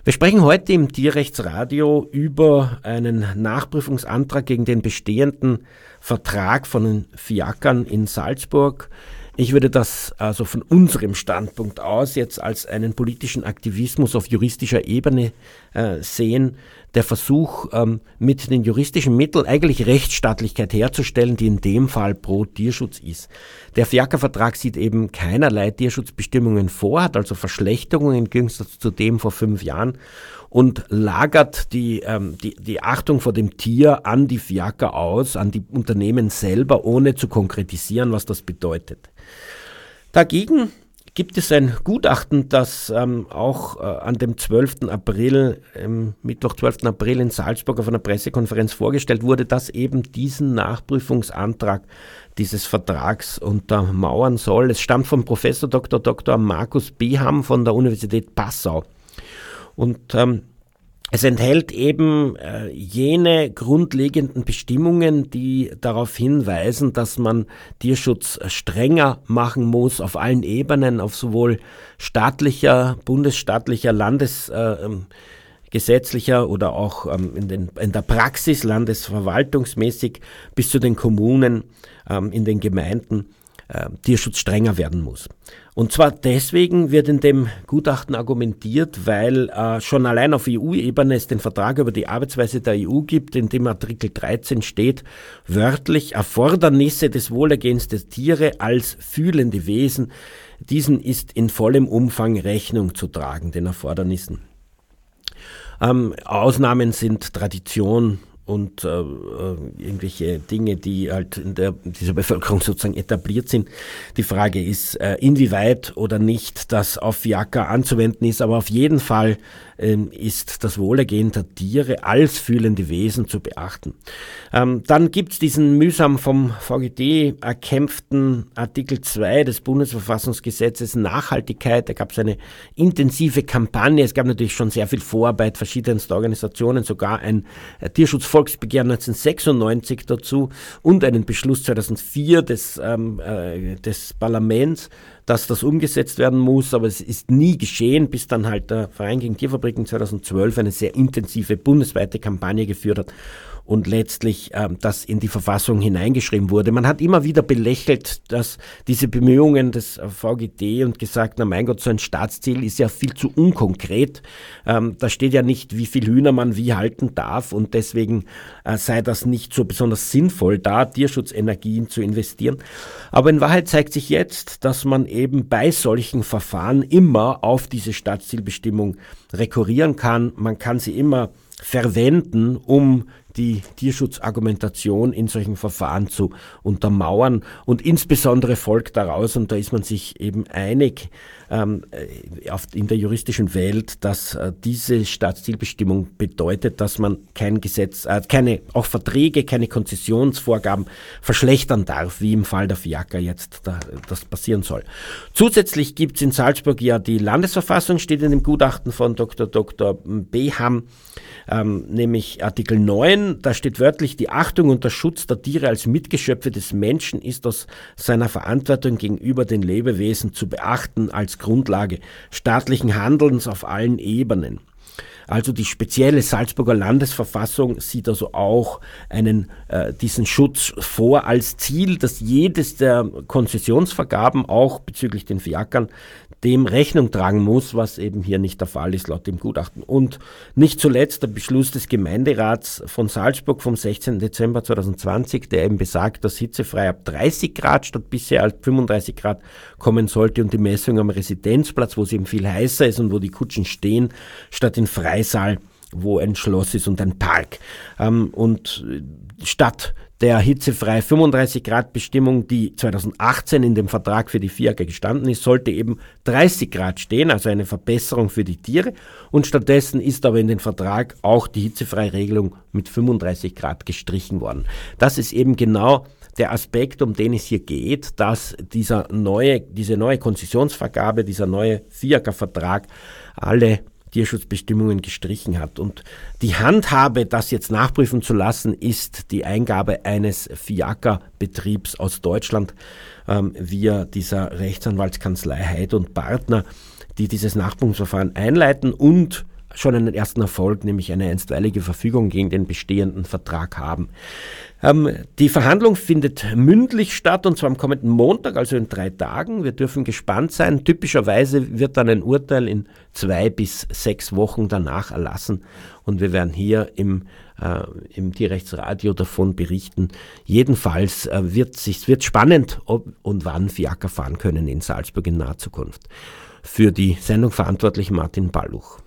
Wir sprechen heute im Tierrechtsradio über einen Nachprüfungsantrag gegen den bestehenden Vertrag von den Fiakern in Salzburg Ich würde das also von unserem Standpunkt aus jetzt als einen politischen Aktivismus auf juristischer Ebene äh, sehen, der Versuch, ähm, mit den juristischen Mitteln eigentlich Rechtsstaatlichkeit herzustellen, die in dem Fall pro Tierschutz ist. Der FIACA-Vertrag sieht eben keinerlei Tierschutzbestimmungen vor, hat also Verschlechterungen im Gegensatz zu dem vor fünf Jahren und lagert die, ähm, die, die Achtung vor dem Tier an die FIACA aus, an die Unternehmen selber, ohne zu konkretisieren, was das bedeutet. Dagegen gibt es ein Gutachten, das ähm, auch äh, an dem 12. April, ähm, Mittwoch 12. April in Salzburg auf einer Pressekonferenz vorgestellt wurde, das eben diesen Nachprüfungsantrag dieses Vertrags untermauern soll. Es stammt vom Professor Dr. Dr. Markus Beham von der Universität Passau. Und ähm, es enthält eben äh, jene grundlegenden Bestimmungen, die darauf hinweisen, dass man Tierschutz strenger machen muss auf allen Ebenen, auf sowohl staatlicher, bundesstaatlicher, landesgesetzlicher äh, oder auch ähm, in, den, in der Praxis landesverwaltungsmäßig bis zu den Kommunen, ähm, in den Gemeinden äh, Tierschutz strenger werden muss. Und zwar deswegen wird in dem Gutachten argumentiert, weil äh, schon allein auf EU-Ebene es den Vertrag über die Arbeitsweise der EU gibt, in dem Artikel 13 steht, wörtlich Erfordernisse des Wohlergehens der Tiere als fühlende Wesen. Diesen ist in vollem Umfang Rechnung zu tragen, den Erfordernissen. Ähm, Ausnahmen sind Tradition, und äh, äh, irgendwelche Dinge, die halt in der, dieser Bevölkerung sozusagen etabliert sind. Die Frage ist, äh, inwieweit oder nicht das auf Fiaker anzuwenden ist, aber auf jeden Fall ähm, ist das Wohlergehen der Tiere als fühlende Wesen zu beachten. Ähm, dann gibt's diesen mühsam vom VGD erkämpften Artikel 2 des Bundesverfassungsgesetzes Nachhaltigkeit. Da gab es eine intensive Kampagne. Es gab natürlich schon sehr viel Vorarbeit verschiedenster Organisationen, sogar ein äh, Tierschutzvolksbegehren 1996 dazu und einen Beschluss 2004 des, ähm, äh, des Parlaments dass das umgesetzt werden muss, aber es ist nie geschehen, bis dann halt der Verein gegen Tierfabriken 2012 eine sehr intensive bundesweite Kampagne geführt hat und letztlich ähm, das in die Verfassung hineingeschrieben wurde. Man hat immer wieder belächelt, dass diese Bemühungen des VGT und gesagt, na mein Gott, so ein Staatsziel ist ja viel zu unkonkret. Ähm, da steht ja nicht, wie viel Hühner man wie halten darf und deswegen äh, sei das nicht so besonders sinnvoll, da Tierschutzenergien zu investieren. Aber in Wahrheit zeigt sich jetzt, dass man eben bei solchen Verfahren immer auf diese Staatszielbestimmung rekurrieren kann. Man kann sie immer verwenden, um die Tierschutzargumentation in solchen Verfahren zu untermauern. Und insbesondere folgt daraus, und da ist man sich eben einig ähm, äh, in der juristischen Welt, dass äh, diese Staatszielbestimmung bedeutet, dass man kein Gesetz, äh, keine, auch Verträge, keine Konzessionsvorgaben verschlechtern darf, wie im Fall der Fiaker jetzt da, das passieren soll. Zusätzlich gibt es in Salzburg ja die Landesverfassung, steht in dem Gutachten von Dr. Dr. Beham, ähm, nämlich Artikel 9, da steht wörtlich, die Achtung und der Schutz der Tiere als Mitgeschöpfe des Menschen ist aus seiner Verantwortung gegenüber den Lebewesen zu beachten als Grundlage staatlichen Handelns auf allen Ebenen. Also die spezielle Salzburger Landesverfassung sieht also auch einen, äh, diesen Schutz vor als Ziel, dass jedes der Konzessionsvergaben auch bezüglich den Fiakern dem Rechnung tragen muss, was eben hier nicht der Fall ist laut dem Gutachten. Und nicht zuletzt der Beschluss des Gemeinderats von Salzburg vom 16. Dezember 2020, der eben besagt, dass hitzefrei ab 30 Grad statt bisher als 35 Grad kommen sollte und die Messung am Residenzplatz, wo es eben viel heißer ist und wo die Kutschen stehen, statt in Freisaal wo ein Schloss ist und ein Park. Ähm, und statt der hitzefrei 35 Grad Bestimmung, die 2018 in dem Vertrag für die FIAG gestanden ist, sollte eben 30 Grad stehen, also eine Verbesserung für die Tiere. Und stattdessen ist aber in den Vertrag auch die hitzefreie Regelung mit 35 Grad gestrichen worden. Das ist eben genau der Aspekt, um den es hier geht, dass dieser neue, diese neue Konzessionsvergabe, dieser neue FIAG-Vertrag alle Tierschutzbestimmungen gestrichen hat. Und die Handhabe, das jetzt nachprüfen zu lassen, ist die Eingabe eines FIACA-Betriebs aus Deutschland ähm, via dieser Rechtsanwaltskanzlei Heid und Partner, die dieses Nachprüfungsverfahren einleiten und schon einen ersten Erfolg, nämlich eine einstweilige Verfügung gegen den bestehenden Vertrag haben. Ähm, die Verhandlung findet mündlich statt und zwar am kommenden Montag, also in drei Tagen. Wir dürfen gespannt sein. Typischerweise wird dann ein Urteil in zwei bis sechs Wochen danach erlassen und wir werden hier im, äh, im Tierrechtsradio davon berichten. Jedenfalls äh, wird es wird spannend, ob und wann Fiaker fahren können in Salzburg in naher Zukunft. Für die Sendung verantwortlich Martin Balluch.